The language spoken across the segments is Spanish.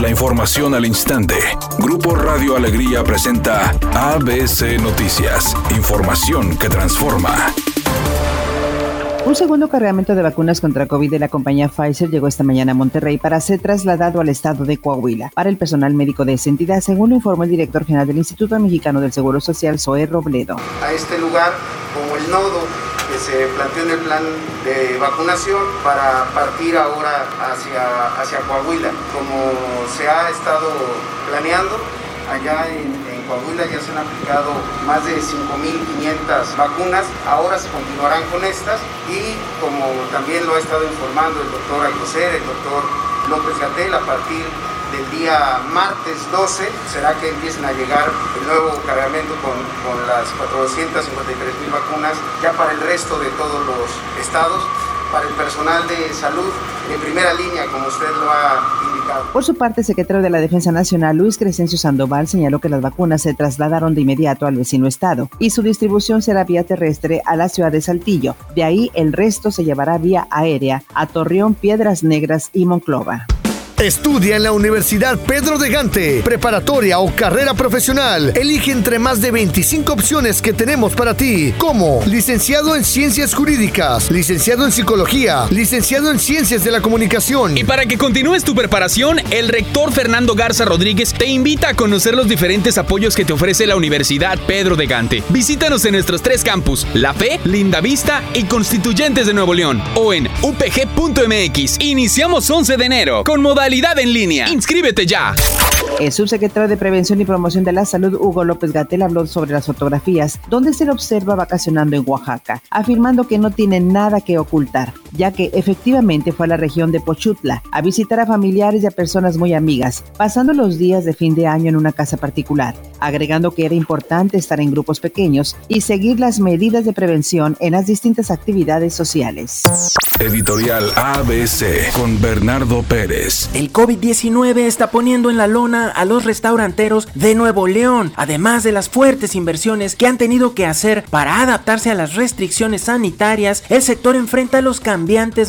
La información al instante. Grupo Radio Alegría presenta ABC Noticias. Información que transforma. Un segundo cargamento de vacunas contra COVID de la compañía Pfizer llegó esta mañana a Monterrey para ser trasladado al estado de Coahuila para el personal médico de esa entidad, según lo informó el director general del Instituto Mexicano del Seguro Social, Zoe Robledo. A este lugar, como el nodo se planteó en el plan de vacunación para partir ahora hacia, hacia Coahuila, como se ha estado planeando allá en, Coahuila ya se han aplicado más de 5.500 vacunas, ahora se continuarán con estas y como también lo ha estado informando el doctor Alcocer, el doctor López Gatel, a partir del día martes 12 será que empiecen a llegar el nuevo cargamento con, con las 453 mil vacunas ya para el resto de todos los estados, para el personal de salud en primera línea, como usted lo ha indicado. Por su parte, el secretario de la Defensa Nacional, Luis Crescencio Sandoval, señaló que las vacunas se trasladaron de inmediato al vecino estado y su distribución será vía terrestre a la ciudad de Saltillo. De ahí, el resto se llevará vía aérea a Torreón, Piedras Negras y Monclova. Estudia en la Universidad Pedro de Gante, preparatoria o carrera profesional. Elige entre más de 25 opciones que tenemos para ti, como licenciado en Ciencias Jurídicas, licenciado en Psicología, licenciado en Ciencias de la Comunicación. Y para que continúes tu preparación, el rector Fernando Garza Rodríguez te invita a conocer los diferentes apoyos que te ofrece la Universidad Pedro de Gante. Visítanos en nuestros tres campus, La Fe, Linda Vista y Constituyentes de Nuevo León, o en upg.mx. Iniciamos 11 de enero con modalidad en línea. Inscríbete ya. El subsecretario de Prevención y Promoción de la Salud, Hugo López Gatel, habló sobre las fotografías donde se le observa vacacionando en Oaxaca, afirmando que no tiene nada que ocultar, ya que efectivamente fue a la región de Pochutla a visitar a familiares y a personas muy amigas, pasando los días de fin de año en una casa particular, agregando que era importante estar en grupos pequeños y seguir las medidas de prevención en las distintas actividades sociales. Editorial ABC con Bernardo Pérez. El COVID-19 está poniendo en la lona a los restauranteros de Nuevo León, además de las fuertes inversiones que han tenido que hacer para adaptarse a las restricciones sanitarias, el sector enfrenta los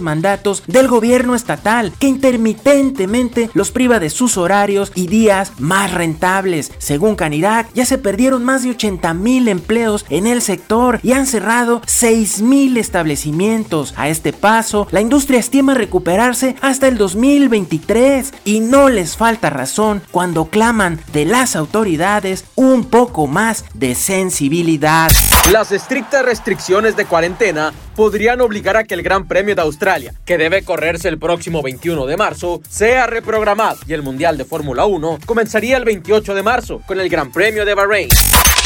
mandatos del gobierno estatal que intermitentemente los priva de sus horarios y días más rentables. Según Canirac, ya se perdieron más de 80 mil empleos en el sector y han cerrado 6 mil establecimientos. A este paso, la industria estima recuperarse hasta el 2023 y no les falta razón cuando claman de las autoridades un poco más de sensibilidad. Las estrictas restricciones de cuarentena podrían obligar a que el Gran Premio de Australia, que debe correrse el próximo 21 de marzo, sea reprogramado y el Mundial de Fórmula 1 comenzaría el 28 de marzo con el Gran Premio de Bahrein.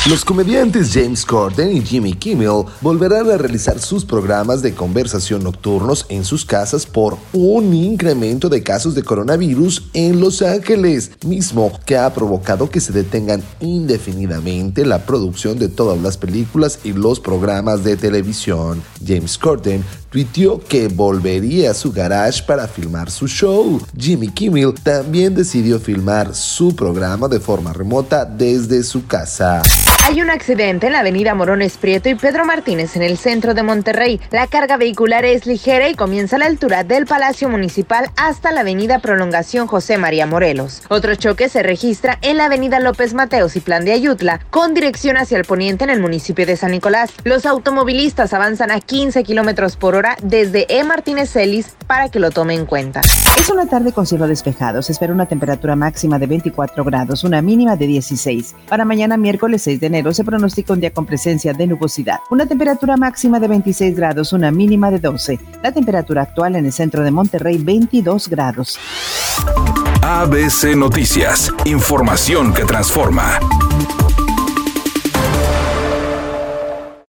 Los comediantes James Corden y Jimmy Kimmel volverán a realizar sus programas de conversación nocturnos en sus casas por un incremento de casos de coronavirus en Los Ángeles, mismo que ha provocado que se detengan indefinidamente la producción de todas las películas y los programas de televisión. James Corden tuiteó que volvería a su garage para filmar su show. Jimmy Kimmel también decidió filmar su programa de forma remota desde su casa. Hay un accidente en la avenida Morones Prieto y Pedro Martínez en el centro de Monterrey. La carga vehicular es ligera y comienza a la altura del Palacio Municipal hasta la avenida Prolongación José María Morelos. Otro choque se registra en la avenida López Mateos y Plan de Ayutla, con dirección hacia el poniente en el municipio de San Nicolás. Los automovilistas avanzan a 15 kilómetros por hora desde E. Martínez Celis para que lo tome en cuenta. Es una tarde con cielo despejado. Se espera una temperatura máxima de 24 grados, una mínima de 16. Para mañana miércoles 6 de enero se pronostica un día con presencia de nubosidad. Una temperatura máxima de 26 grados, una mínima de 12. La temperatura actual en el centro de Monterrey 22 grados. ABC Noticias, información que transforma.